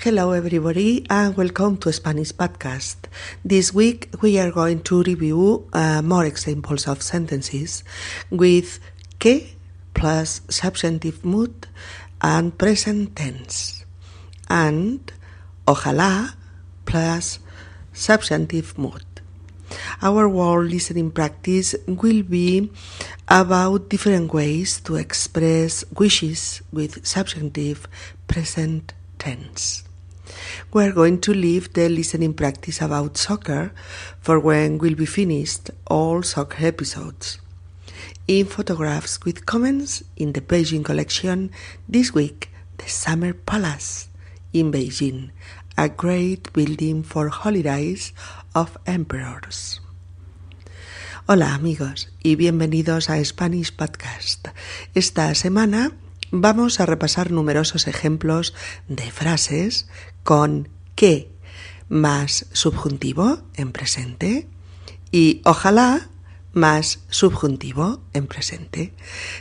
Hello, everybody, and welcome to Spanish Podcast. This week we are going to review uh, more examples of sentences with que plus subjunctive mood and present tense, and ojalá plus subjunctive mood. Our word listening practice will be about different ways to express wishes with subjunctive present tense. We're going to leave the listening practice about soccer for when we'll be finished all soccer episodes. In photographs with comments in the Beijing collection this week, the Summer Palace in Beijing, a great building for holidays of emperors. Hola amigos y bienvenidos a Spanish Podcast. Esta semana vamos a repasar numerosos ejemplos de frases con que más subjuntivo en presente y ojalá más subjuntivo en presente,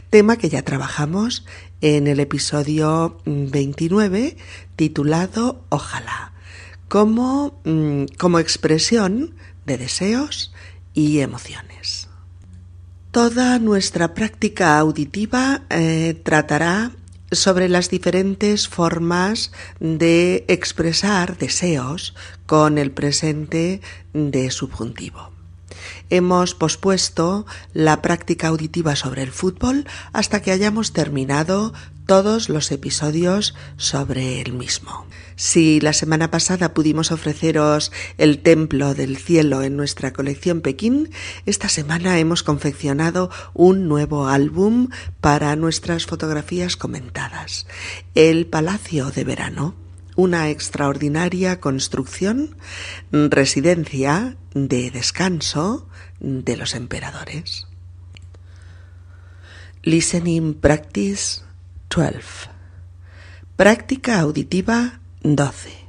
tema que ya trabajamos en el episodio 29 titulado Ojalá, como, mm, como expresión de deseos y emociones. Toda nuestra práctica auditiva eh, tratará sobre las diferentes formas de expresar deseos con el presente de subjuntivo. Hemos pospuesto la práctica auditiva sobre el fútbol hasta que hayamos terminado todos los episodios sobre el mismo. Si la semana pasada pudimos ofreceros el Templo del Cielo en nuestra colección Pekín, esta semana hemos confeccionado un nuevo álbum para nuestras fotografías comentadas, El Palacio de Verano una extraordinaria construcción, residencia de descanso de los emperadores. Listening Practice 12. Práctica auditiva 12.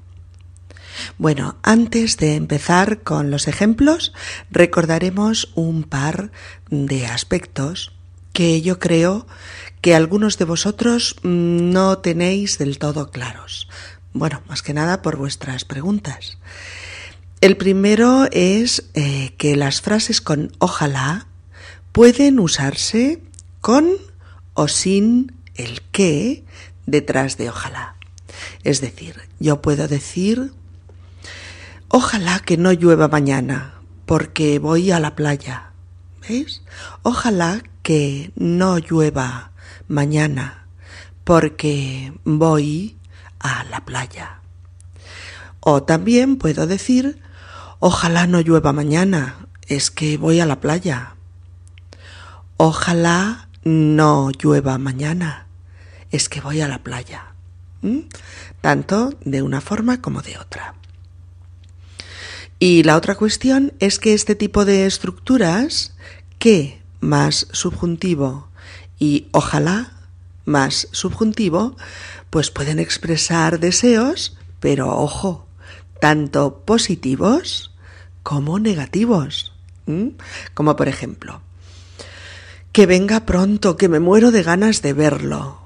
Bueno, antes de empezar con los ejemplos, recordaremos un par de aspectos que yo creo que algunos de vosotros no tenéis del todo claros. Bueno, más que nada por vuestras preguntas. El primero es eh, que las frases con ojalá pueden usarse con o sin el que detrás de ojalá. Es decir, yo puedo decir ojalá que no llueva mañana porque voy a la playa. ¿Veis? Ojalá que no llueva mañana porque voy a la playa. O también puedo decir, ojalá no llueva mañana, es que voy a la playa. Ojalá no llueva mañana, es que voy a la playa. Tanto de una forma como de otra. Y la otra cuestión es que este tipo de estructuras, que más subjuntivo y ojalá más subjuntivo, pues pueden expresar deseos, pero ojo, tanto positivos como negativos. Como por ejemplo, que venga pronto, que me muero de ganas de verlo.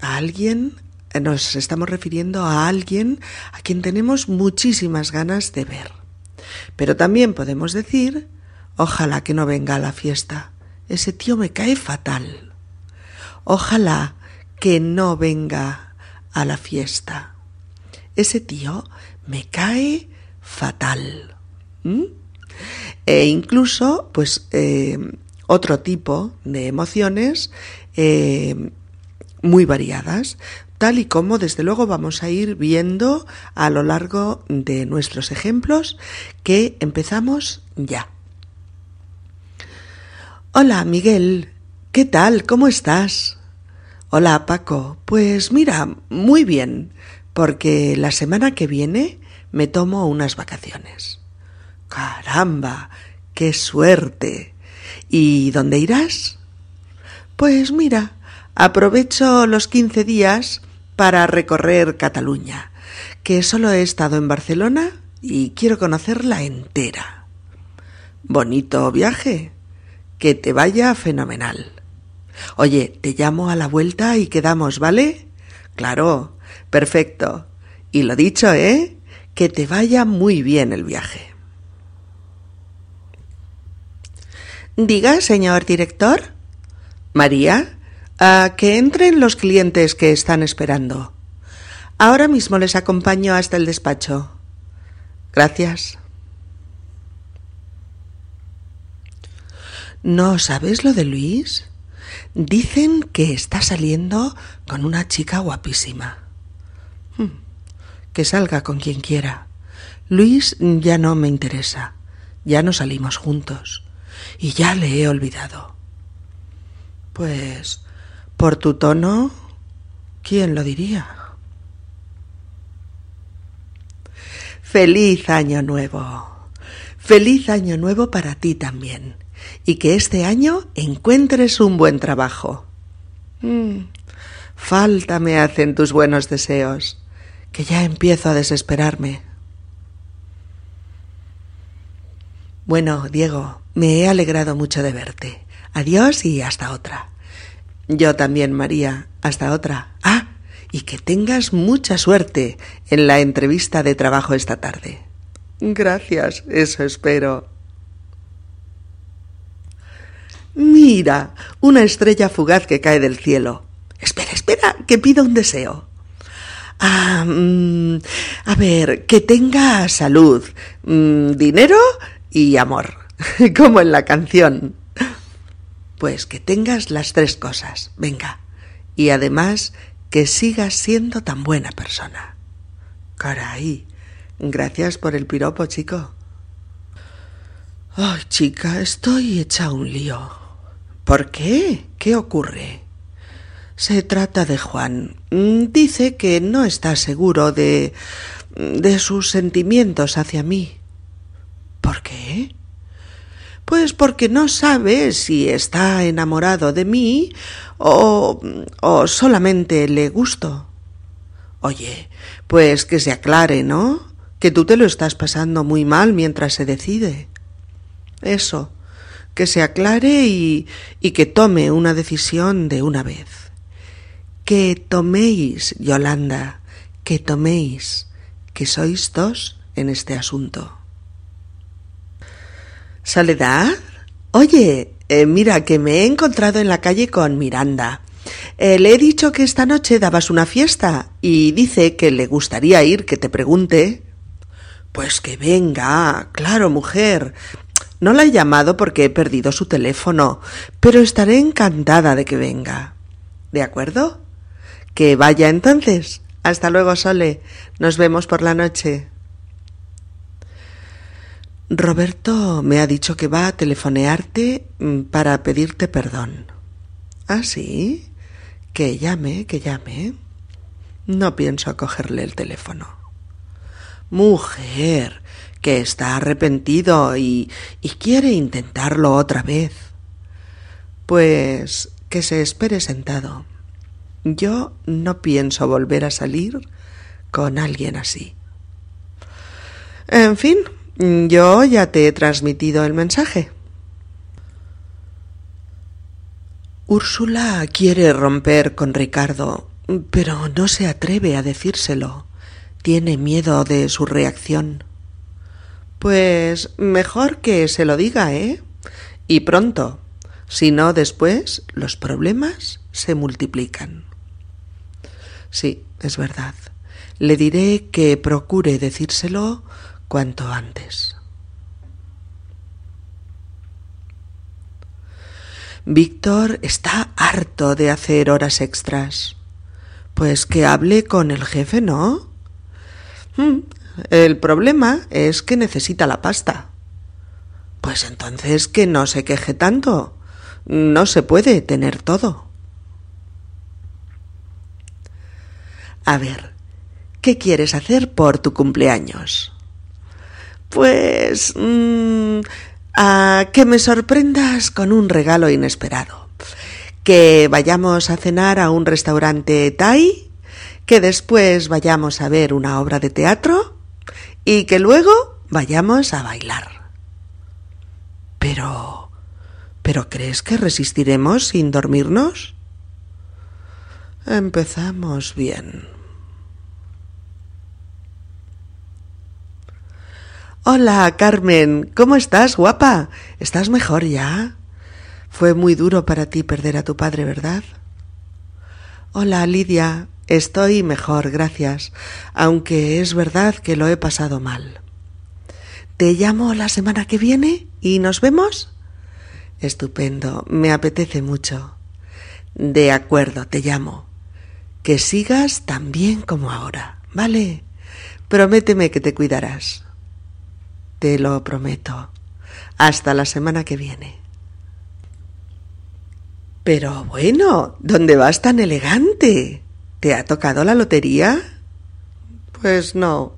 A alguien, nos estamos refiriendo a alguien a quien tenemos muchísimas ganas de ver. Pero también podemos decir, ojalá que no venga a la fiesta. Ese tío me cae fatal. Ojalá que no venga a la fiesta. Ese tío me cae fatal. E incluso, pues, eh, otro tipo de emociones eh, muy variadas, tal y como desde luego vamos a ir viendo a lo largo de nuestros ejemplos que empezamos ya. Hola Miguel, ¿qué tal? ¿Cómo estás? Hola Paco, pues mira, muy bien, porque la semana que viene me tomo unas vacaciones. Caramba, qué suerte. ¿Y dónde irás? Pues mira, aprovecho los quince días para recorrer Cataluña, que solo he estado en Barcelona y quiero conocerla entera. Bonito viaje. Que te vaya fenomenal. Oye, te llamo a la vuelta y quedamos, ¿vale? Claro, perfecto. Y lo dicho, ¿eh? Que te vaya muy bien el viaje. Diga, señor director. María, a que entren los clientes que están esperando. Ahora mismo les acompaño hasta el despacho. Gracias. ¿No sabes lo de Luis? Dicen que está saliendo con una chica guapísima. Hmm, que salga con quien quiera. Luis ya no me interesa. Ya no salimos juntos. Y ya le he olvidado. Pues, por tu tono, ¿quién lo diría? Feliz año nuevo. Feliz año nuevo para ti también. Y que este año encuentres un buen trabajo. Mm, falta me hacen tus buenos deseos, que ya empiezo a desesperarme. Bueno, Diego, me he alegrado mucho de verte. Adiós y hasta otra. Yo también, María. Hasta otra. Ah, y que tengas mucha suerte en la entrevista de trabajo esta tarde. Gracias, eso espero. Mira, una estrella fugaz que cae del cielo. Espera, espera, que pido un deseo. Ah, mm, a ver, que tenga salud, mm, dinero y amor, como en la canción. Pues que tengas las tres cosas, venga. Y además que sigas siendo tan buena persona. Caray, gracias por el piropo, chico. Ay, chica, estoy hecha un lío. ¿Por qué? ¿Qué ocurre? Se trata de Juan. Dice que no está seguro de de sus sentimientos hacia mí. ¿Por qué? Pues porque no sabe si está enamorado de mí o, o solamente le gusto. Oye, pues que se aclare, ¿no? Que tú te lo estás pasando muy mal mientras se decide. Eso, que se aclare y, y que tome una decisión de una vez. Que toméis, Yolanda, que toméis, que sois dos en este asunto. Soledad. Oye, eh, mira que me he encontrado en la calle con Miranda. Eh, le he dicho que esta noche dabas una fiesta y dice que le gustaría ir, que te pregunte. Pues que venga, claro, mujer. No la he llamado porque he perdido su teléfono, pero estaré encantada de que venga. ¿De acuerdo? Que vaya entonces. Hasta luego, Sole. Nos vemos por la noche. Roberto me ha dicho que va a telefonearte mm, para pedirte perdón. ¿Ah, sí? Que llame, que llame. No pienso cogerle el teléfono. Mujer, que está arrepentido y, y quiere intentarlo otra vez. Pues que se espere sentado. Yo no pienso volver a salir con alguien así. En fin, yo ya te he transmitido el mensaje. Úrsula quiere romper con Ricardo, pero no se atreve a decírselo. Tiene miedo de su reacción. Pues mejor que se lo diga, ¿eh? Y pronto. Si no, después los problemas se multiplican. Sí, es verdad. Le diré que procure decírselo cuanto antes. Víctor está harto de hacer horas extras. Pues que hable con el jefe, ¿no? Hmm, el problema es que necesita la pasta. Pues entonces que no se queje tanto. No se puede tener todo. A ver, ¿qué quieres hacer por tu cumpleaños? Pues... Mm, a que me sorprendas con un regalo inesperado. Que vayamos a cenar a un restaurante Thai, que después vayamos a ver una obra de teatro y que luego vayamos a bailar. Pero... ¿Pero crees que resistiremos sin dormirnos? Empezamos bien. Hola, Carmen. ¿Cómo estás, guapa? ¿Estás mejor ya? Fue muy duro para ti perder a tu padre, ¿verdad? Hola, Lidia. Estoy mejor, gracias, aunque es verdad que lo he pasado mal. ¿Te llamo la semana que viene y nos vemos? Estupendo, me apetece mucho. De acuerdo, te llamo. Que sigas tan bien como ahora, ¿vale? Prométeme que te cuidarás. Te lo prometo. Hasta la semana que viene. Pero bueno, ¿dónde vas tan elegante? ¿Te ha tocado la lotería? Pues no,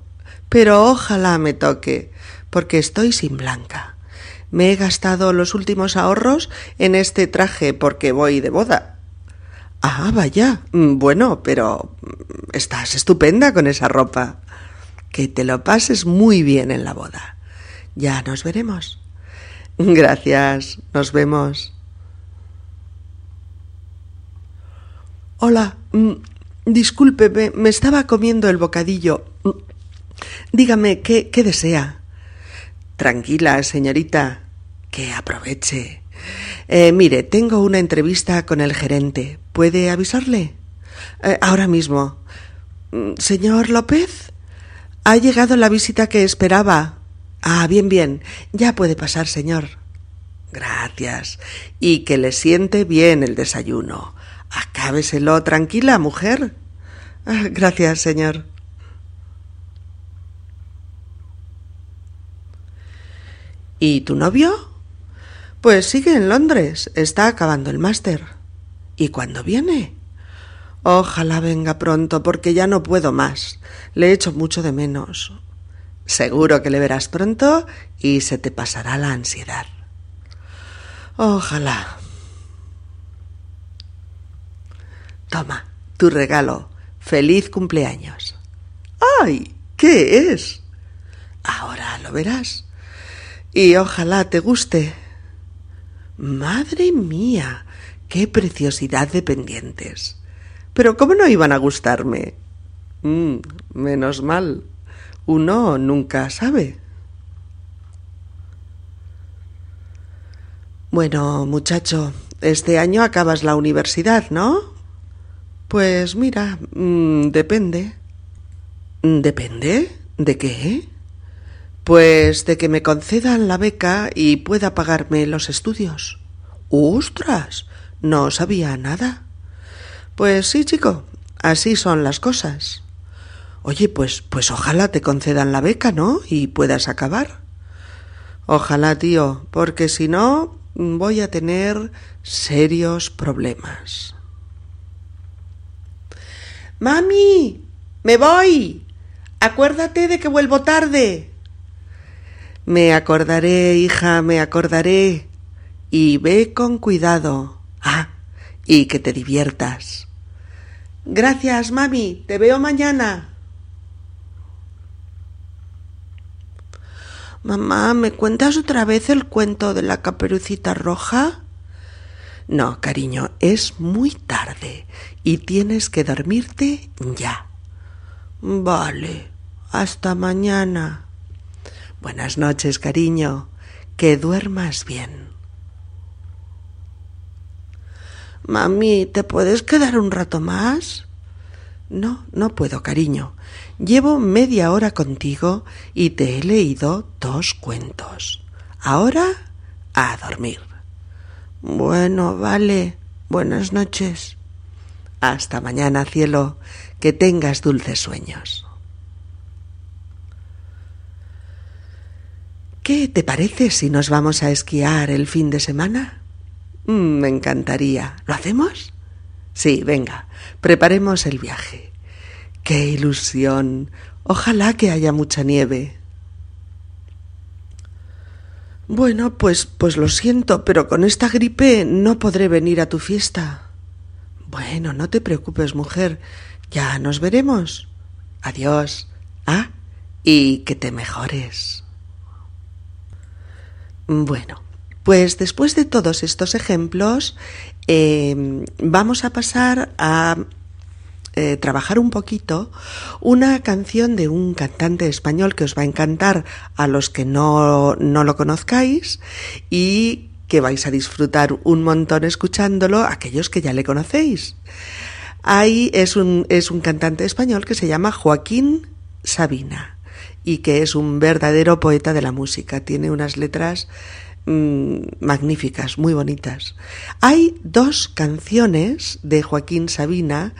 pero ojalá me toque, porque estoy sin blanca. Me he gastado los últimos ahorros en este traje porque voy de boda. Ah, vaya. Bueno, pero estás estupenda con esa ropa. Que te lo pases muy bien en la boda. Ya nos veremos. Gracias. Nos vemos. Hola. Mm, discúlpeme, me estaba comiendo el bocadillo. Dígame, ¿qué, qué desea? Tranquila, señorita que aproveche. Eh, mire, tengo una entrevista con el gerente. ¿Puede avisarle? Eh, ahora mismo. Mm, señor López, ha llegado la visita que esperaba. Ah, bien, bien. Ya puede pasar, señor. Gracias. Y que le siente bien el desayuno. Acábeselo tranquila, mujer. Ah, gracias, señor. ¿Y tu novio? Pues sigue en Londres, está acabando el máster. ¿Y cuándo viene? Ojalá venga pronto, porque ya no puedo más. Le echo mucho de menos. Seguro que le verás pronto y se te pasará la ansiedad. Ojalá. Toma, tu regalo. Feliz cumpleaños. ¡Ay! ¿Qué es? Ahora lo verás. Y ojalá te guste. Madre mía, qué preciosidad de pendientes. Pero ¿cómo no iban a gustarme? Mm, menos mal. Uno nunca sabe. Bueno, muchacho, este año acabas la universidad, ¿no? Pues mira, mm, depende. ¿Depende? ¿De qué? Pues de que me concedan la beca y pueda pagarme los estudios. ¡Ostras! No sabía nada. Pues sí, chico, así son las cosas. Oye, pues, pues ojalá te concedan la beca, ¿no? Y puedas acabar. Ojalá, tío, porque si no voy a tener serios problemas. Mami, me voy. Acuérdate de que vuelvo tarde. Me acordaré, hija, me acordaré. Y ve con cuidado. Ah, y que te diviertas. Gracias, mami. Te veo mañana. Mamá, ¿me cuentas otra vez el cuento de la caperucita roja? No, cariño, es muy tarde y tienes que dormirte ya. Vale, hasta mañana. Buenas noches, cariño. Que duermas bien. Mami, ¿te puedes quedar un rato más? No, no puedo, cariño. Llevo media hora contigo y te he leído dos cuentos. Ahora a dormir. Bueno, vale. Buenas noches. Hasta mañana, cielo. Que tengas dulces sueños. ¿Qué te parece si nos vamos a esquiar el fin de semana? Mm, me encantaría. ¿Lo hacemos? Sí, venga, preparemos el viaje. ¡Qué ilusión! Ojalá que haya mucha nieve. Bueno, pues pues lo siento, pero con esta gripe no podré venir a tu fiesta. Bueno, no te preocupes, mujer. Ya nos veremos. Adiós. Ah, y que te mejores. Bueno, pues después de todos estos ejemplos, em, vamos a pasar a eh, trabajar un poquito una canción de un cantante español que os va a encantar a los que no, no lo conozcáis y que vais a disfrutar un montón escuchándolo aquellos que ya le conocéis. Ahí es un, es un cantante español que se llama Joaquín Sabina y que es un verdadero poeta de la música. Tiene unas letras mm, magníficas, muy bonitas. Hay dos canciones de Joaquín Sabina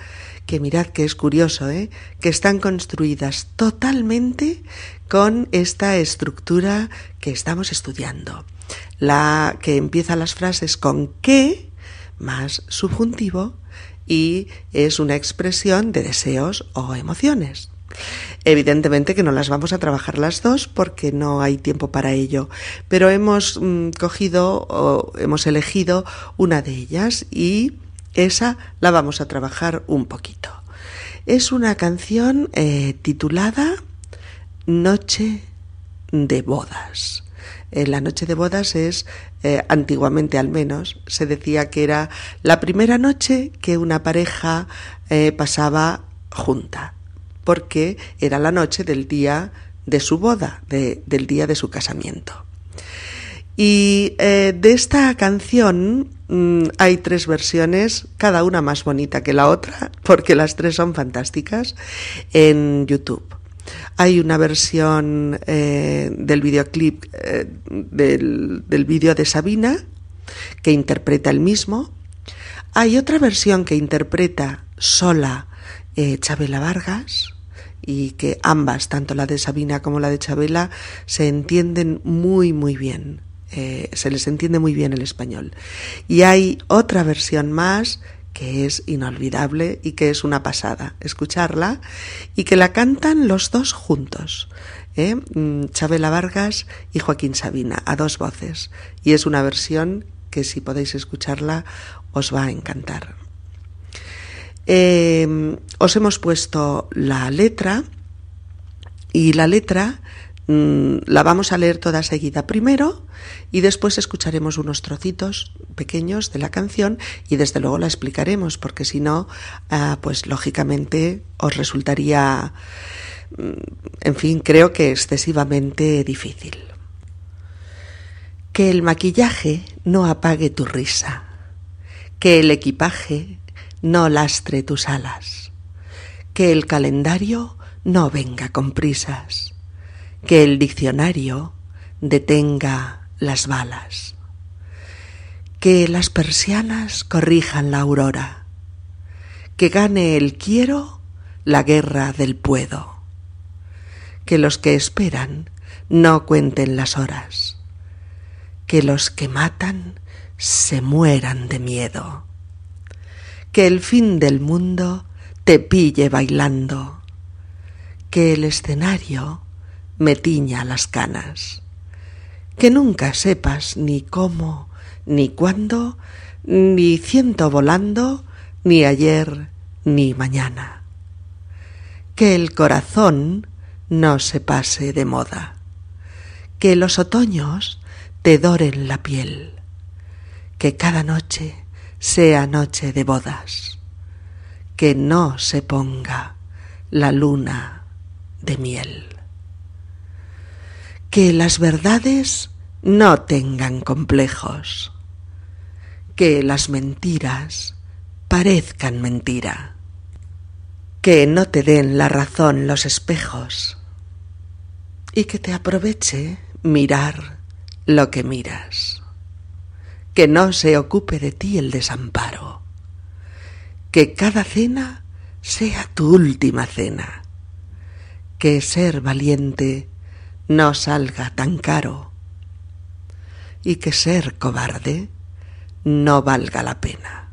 que mirad que es curioso, ¿eh? que están construidas totalmente con esta estructura que estamos estudiando. La que empieza las frases con que más subjuntivo y es una expresión de deseos o emociones. Evidentemente que no las vamos a trabajar las dos porque no hay tiempo para ello, pero hemos mm, cogido o hemos elegido una de ellas y esa la vamos a trabajar un poquito. Es una canción eh, titulada Noche de bodas. Eh, la noche de bodas es, eh, antiguamente al menos, se decía que era la primera noche que una pareja pasaba junta, porque era la noche del día de su boda, del día de su casamiento. Y de esta canción Mm, hay tres versiones, cada una más bonita que la otra, porque las tres son fantásticas, en YouTube. Hay una versión eh, del videoclip eh, del, del vídeo de Sabina, que interpreta el mismo. Hay otra versión que interpreta sola eh, Chabela Vargas, y que ambas, tanto la de Sabina como la de Chabela, se entienden muy, muy bien. Eh, se les entiende muy bien el español. Y hay otra versión más que es inolvidable y que es una pasada escucharla y que la cantan los dos juntos. ¿eh? Mm, Chabela Vargas y Joaquín Sabina, a dos voces. Y es una versión que si podéis escucharla os va a encantar. Eh, os hemos puesto la letra y la letra la vamos a leer toda seguida primero y después escucharemos unos trocitos pequeños de la canción y desde luego la explicaremos porque si no, ah, pues lógicamente os resultaría, mm, en fin, creo que excesivamente difícil. Que el maquillaje no apague tu risa, que el equipaje no lastre tus alas, que el calendario no venga con prisas que el diccionario detenga las balas, que las persianas corrijan la aurora, que gane el quiero la guerra del puedo, que los que esperan no cuenten las horas, que los que matan se mueran de miedo, que el fin del mundo te pille bailando, que el escenario me tiña las canas. Que nunca sepas ni cómo, ni cuándo, ni ciento volando, ni ayer, ni mañana. Que el corazón no se pase de moda. Que los otoños te doren la piel. Que cada noche sea noche de bodas. Que no se ponga la luna de miel que las verdades no tengan complejos, que las mentiras parezcan mentira, que no te den la razón los espejos y que te aproveche mirar lo que miras, que no se ocupe de ti el desamparo, que cada cena sea tu última cena, que ser valiente no salga tan caro. Y que ser cobarde no valga la pena.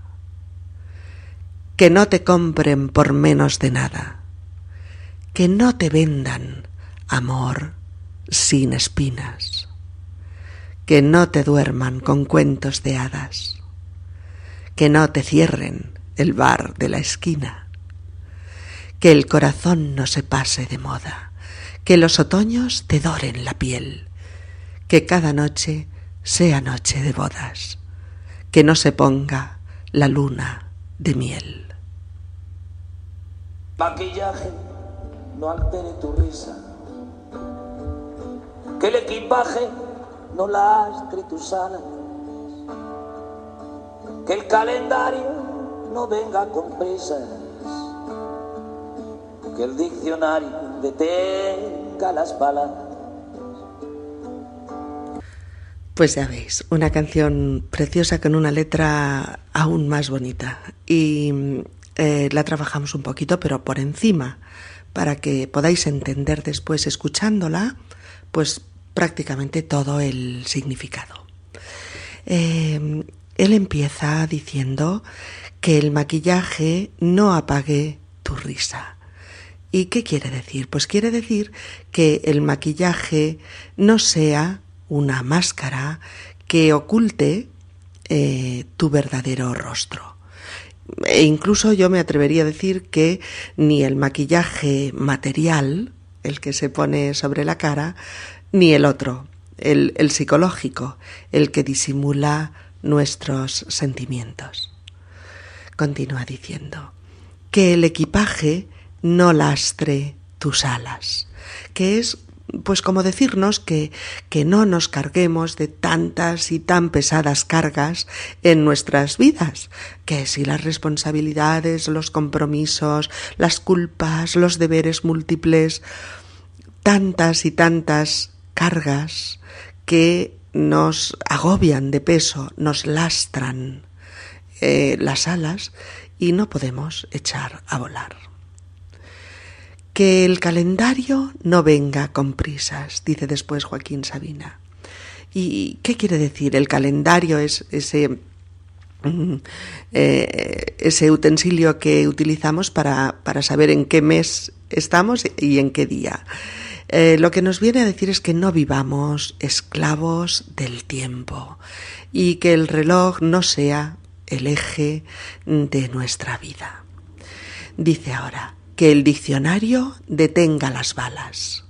Que no te compren por menos de nada, que no te vendan amor sin espinas, que no te duerman con cuentos de hadas, que no te cierren el bar de la esquina, que el corazón no se pase de moda que los otoños te doren la piel, que cada noche sea noche de bodas, que no se ponga la luna de miel. Maquillaje no altere tu risa. Que el equipaje no lastre tus alas. Que el calendario no venga con prisas. Que el diccionario detenga las palabras Pues ya veis, una canción preciosa con una letra aún más bonita. Y eh, la trabajamos un poquito, pero por encima, para que podáis entender después escuchándola, pues prácticamente todo el significado. Eh, él empieza diciendo que el maquillaje no apague tu risa. ¿Y qué quiere decir? Pues quiere decir que el maquillaje no sea una máscara que oculte eh, tu verdadero rostro. E incluso yo me atrevería a decir que ni el maquillaje material, el que se pone sobre la cara, ni el otro, el, el psicológico, el que disimula nuestros sentimientos. Continúa diciendo que el equipaje no lastre tus alas, que es pues como decirnos que, que no nos carguemos de tantas y tan pesadas cargas en nuestras vidas, que si las responsabilidades, los compromisos, las culpas, los deberes múltiples, tantas y tantas cargas que nos agobian de peso, nos lastran eh, las alas y no podemos echar a volar. Que el calendario no venga con prisas, dice después Joaquín Sabina. ¿Y qué quiere decir? El calendario es ese, mm, eh, utensilio que utilizamos para, para, saber en qué mes estamos y en qué día. Eh, lo que nos viene a decir es que no vivamos esclavos del tiempo y que el reloj no sea el eje de nuestra vida. Dice ahora, que el diccionario detenga las balas.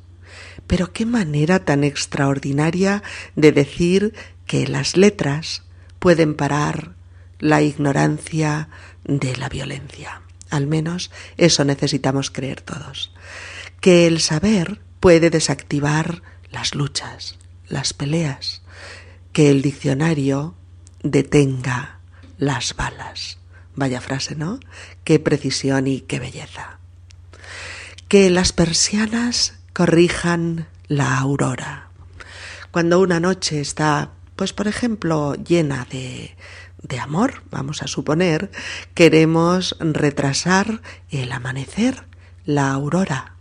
Pero qué manera tan extraordinaria de decir que las letras pueden parar la ignorancia de la violencia. Al menos eso necesitamos creer todos. Que el saber puede desactivar las luchas, las peleas. Que el diccionario detenga las balas. Vaya frase, ¿no? Qué precisión y qué belleza que las persianas corrijan la aurora. Cuando una noche está, pues por ejemplo, llena de, de amor, vamos a suponer, queremos retrasar el amanecer, la aurora.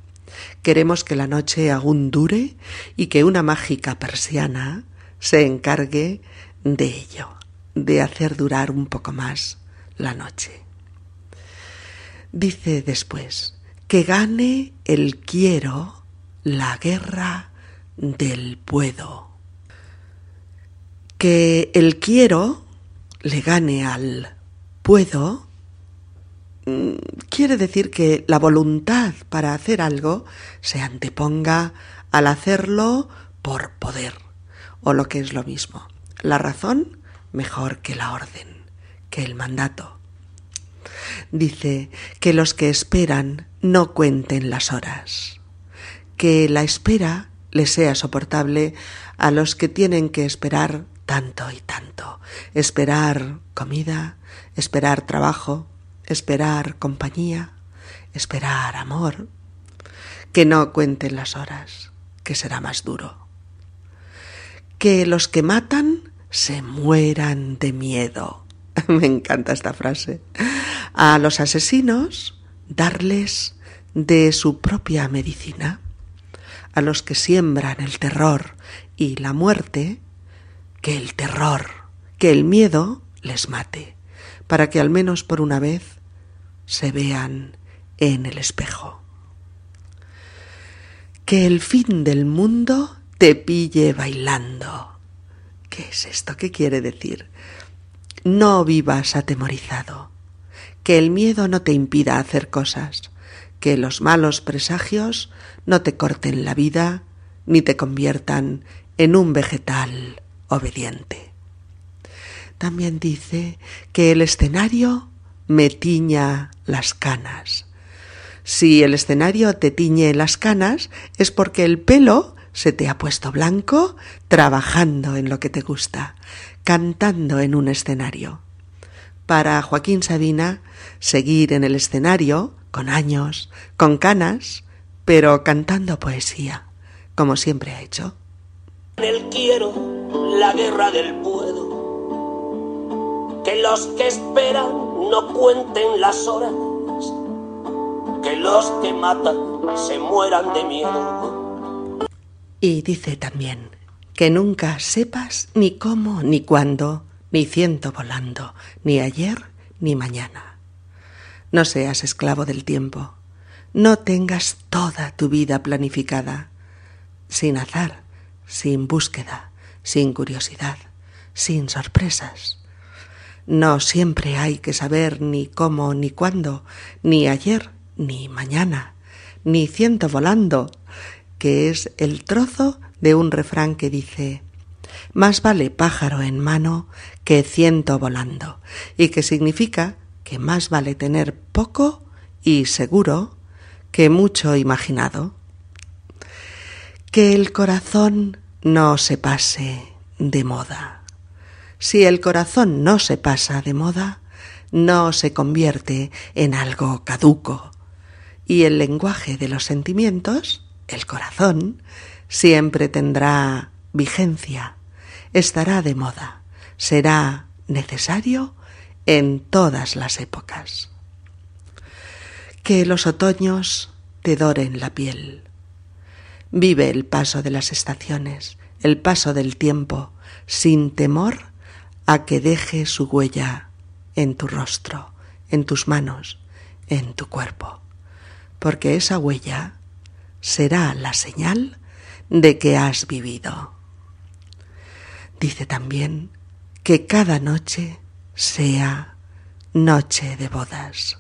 Queremos que la noche aún dure y que una mágica persiana se encargue de ello, de hacer durar un poco más la noche. Dice después, que gane el quiero la guerra del puedo. Que el quiero le gane al puedo mm, quiere decir que la voluntad para hacer algo se anteponga al hacerlo por poder, o lo que es lo mismo, la razón mejor que la orden, que el mandato. Dice que los que esperan no cuenten las horas, que la espera les sea soportable a los que tienen que esperar tanto y tanto, esperar comida, esperar trabajo, esperar compañía, esperar amor, que no cuenten las horas, que será más duro. Que los que matan se mueran de miedo. Me encanta esta frase. A los asesinos darles de su propia medicina. A los que siembran el terror y la muerte, que el terror, que el miedo les mate, para que al menos por una vez se vean en el espejo. Que el fin del mundo te pille bailando. ¿Qué es esto? ¿Qué quiere decir? No vivas atemorizado que el miedo no te impida hacer cosas, que los malos presagios no te corten la vida ni te conviertan en un vegetal obediente. También dice que el escenario me tiña las canas. Si el escenario te tiñe las canas es porque el pelo se te ha puesto blanco trabajando en lo que te gusta, cantando en un escenario. Para Joaquín Sabina, seguir en el escenario, con años, con canas, pero cantando poesía, como siempre ha hecho. el quiero, la guerra del puedo. Que los que esperan no cuenten las horas. Que los que matan se mueran de miedo. Y dice también que nunca sepas ni cómo ni cuándo, ni ciento volando, ni ayer ni mañana. No seas esclavo del tiempo. No tengas toda tu vida planificada, sin azar, sin búsqueda, sin curiosidad, sin sorpresas. No siempre hay que saber ni cómo ni cuándo, ni ayer ni mañana, ni ciento volando, que es el trozo de un refrán que dice más vale pájaro en mano que ciento volando, y que significa que más vale tener poco y seguro que mucho imaginado. Que el corazón no se pase de moda. Si el corazón no se pasa de moda, no se convierte en algo caduco. Y el lenguaje de los sentimientos, el corazón, siempre tendrá vigencia, estará de moda, será necesario en todas las épocas. Que los otoños te doren la piel. Vive el paso de las estaciones, el paso del tiempo, sin temor a que deje su huella en tu rostro, en tus manos, en tu cuerpo, porque esa huella será la señal de que has vivido. Dice también que cada noche sea noche de bodas.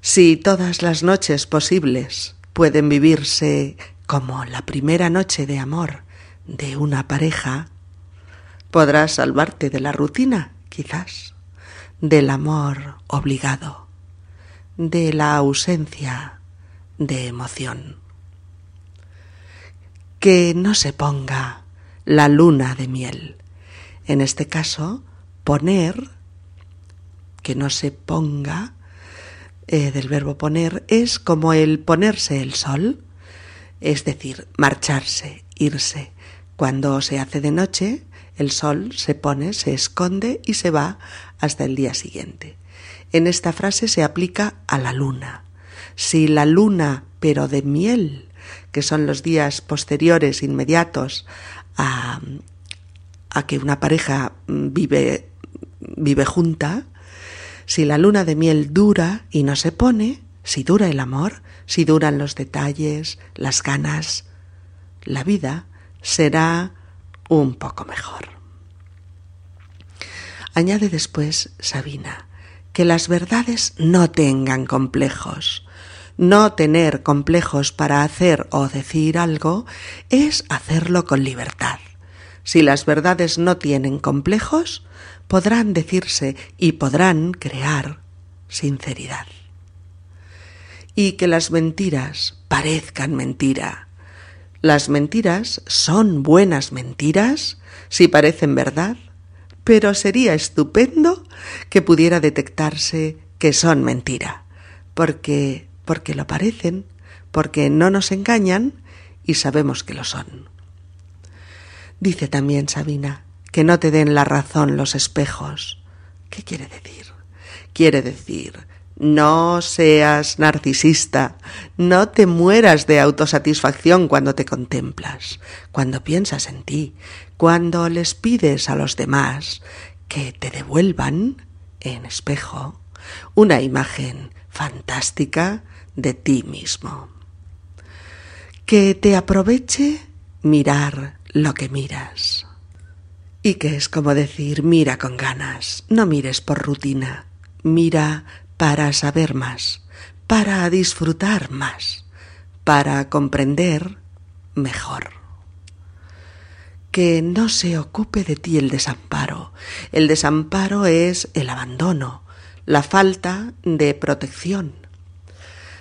Si todas las noches posibles pueden vivirse como la primera noche de amor de una pareja, podrás salvarte de la rutina, quizás, del amor obligado, de la ausencia de emoción. Que no se ponga la luna de miel. En este caso, poner, que no se ponga, eh, del verbo poner, es como el ponerse el sol, es decir, marcharse, irse. Cuando se hace de noche, el sol se pone, se esconde y se va hasta el día siguiente. En esta frase se aplica a la luna. Si la luna, pero de miel, que son los días posteriores, inmediatos a, a que una pareja vive, vive junta, si la luna de miel dura y no se pone, si dura el amor, si duran los detalles, las ganas, la vida será un poco mejor. Añade después Sabina, que las verdades no tengan complejos. No tener complejos para hacer o decir algo es hacerlo con libertad. Si las verdades no tienen complejos, podrán decirse y podrán crear sinceridad. Y que las mentiras parezcan mentira. Las mentiras son buenas mentiras si parecen verdad, pero sería estupendo que pudiera detectarse que son mentira, porque porque lo parecen, porque no nos engañan y sabemos que lo son. Dice también Sabina que no te den la razón los espejos. ¿Qué quiere decir? Quiere decir, no seas narcisista, no te mueras de autosatisfacción cuando te contemplas, cuando piensas en ti, cuando les pides a los demás que te devuelvan en espejo una imagen fantástica de ti mismo. Que te aproveche mirar lo que miras. Y que es como decir, mira con ganas, no mires por rutina, mira para saber más, para disfrutar más, para comprender mejor. Que no se ocupe de ti el desamparo. El desamparo es el abandono, la falta de protección.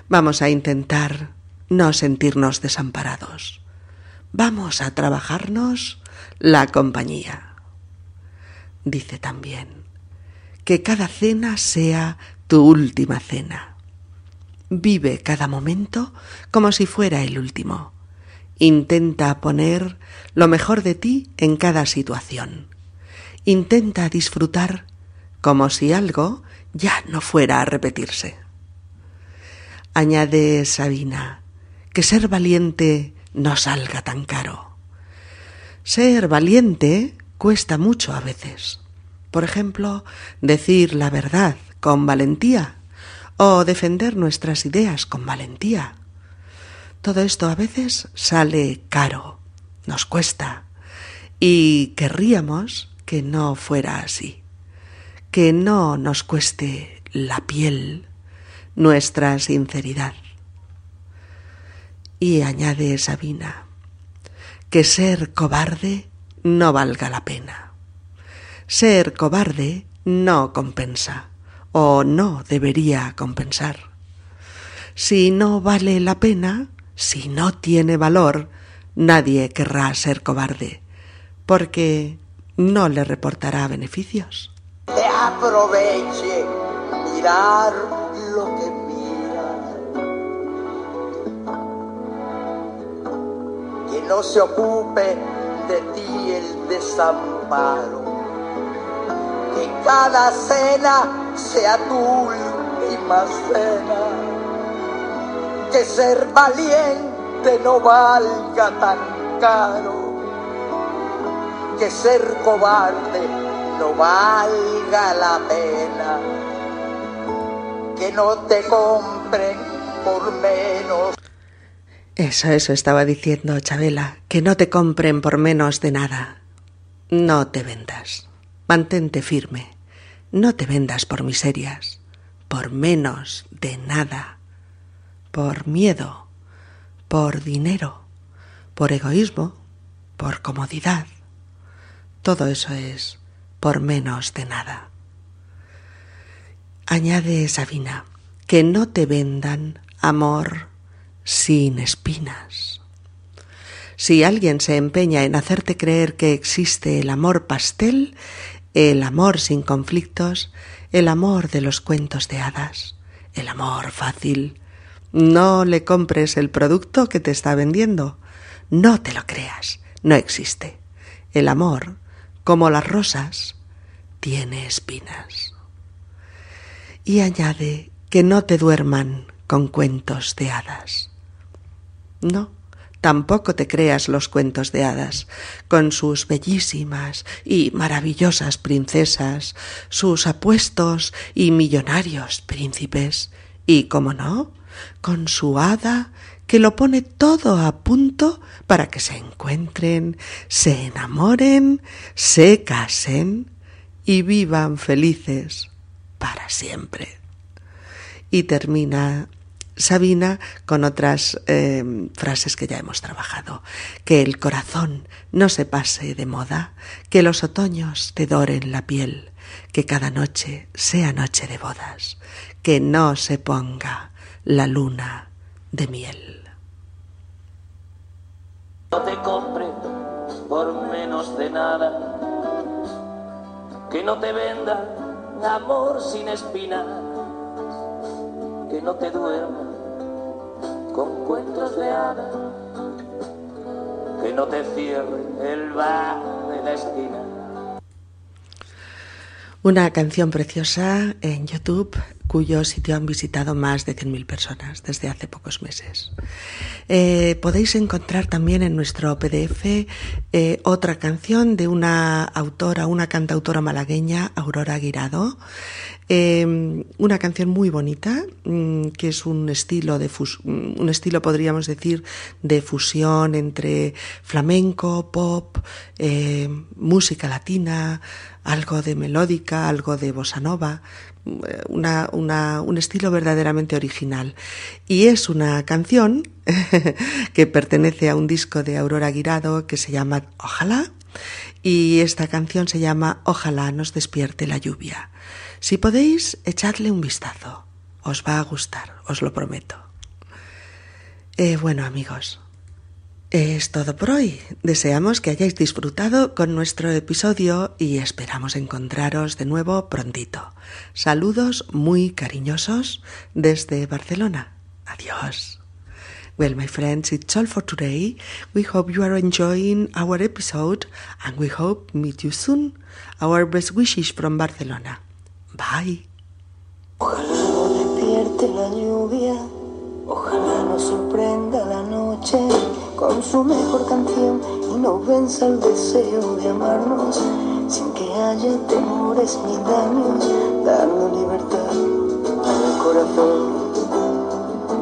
Vamos a intentar no sentirnos desamparados. Vamos a trabajarnos la compañía. Dice también que cada cena sea tu última cena. Vive cada momento como si fuera el último. Intenta poner lo mejor de ti en cada situación. Intenta disfrutar como si algo ya no fuera a repetirse. Añade Sabina, que ser valiente no salga tan caro. Ser valiente cuesta mucho a veces. Por ejemplo, decir la verdad con valentía o defender nuestras ideas con valentía. Todo esto a veces sale caro, nos cuesta, y querríamos que no fuera así, que no nos cueste la piel nuestra sinceridad. Y añade Sabina, que ser cobarde no valga la pena. Ser cobarde no compensa o no debería compensar. Si no vale la pena, si no tiene valor, nadie querrá ser cobarde, porque no le reportará beneficios. No se ocupe de ti el desamparo. Que cada cena sea tu última cena. Que ser valiente no valga tan caro. Que ser cobarde no valga la pena. Que no te compren por menos. Eso, eso estaba diciendo Chabela, que no te compren por menos de nada. No te vendas. Mantente firme. No te vendas por miserias, por menos de nada, por miedo, por dinero, por egoísmo, por comodidad. Todo eso es por menos de nada. Añade Sabina, que no te vendan amor sin espinas. Si alguien se empeña en hacerte creer que existe el amor pastel, el amor sin conflictos, el amor de los cuentos de hadas, el amor fácil. No le compres el producto que te está vendiendo. No te lo creas. No existe. El amor, como las rosas, tiene espinas. Y añade que no te duerman con cuentos de hadas. No, Tampoco te creas los cuentos de hadas, con sus bellísimas y maravillosas princesas, sus apuestos y millonarios príncipes, y, como no, con su hada que lo pone todo a punto para que se encuentren, se enamoren, se casen y vivan felices para siempre. Y termina Sabina con otras eh, frases que ya hemos trabajado. Que el corazón no se pase de moda, que los otoños te doren la piel, que cada noche sea noche de bodas, que no se ponga la luna de miel. No te compre por menos de nada, que no te venda amor sin espina, que no te duerma con cuentos de hadas, que no te cierre el bar de la esquina. Una canción preciosa en YouTube cuyo sitio han visitado más de 100.000 personas desde hace pocos meses. Eh, podéis encontrar también en nuestro PDF eh, otra canción de una autora, una cantautora malagueña, Aurora Guirado, eh, una canción muy bonita, mm, que es un estilo de mm, un estilo podríamos decir de fusión entre flamenco, pop, música latina, algo de melódica, algo de bossa nova, una, un estilo verdaderamente original. Y es una canción que pertenece a un disco de Aurora Guirado que se llama Ojalá. Y esta canción se llama Ojalá nos despierte la lluvia. Si podéis, echadle un vistazo. Os va a gustar, os lo prometo. Eh, bueno amigos, es todo por hoy. Deseamos que hayáis disfrutado con nuestro episodio y esperamos encontraros de nuevo prontito. Saludos muy cariñosos desde Barcelona. Adiós. Well, my friends, it's all for today. We hope you are enjoying our episode and we hope meet you soon. Our best wishes from Barcelona. Bye. Ojalá con su mejor canción y nos venza el deseo de amarnos sin que haya temores ni daños, dando libertad al corazón.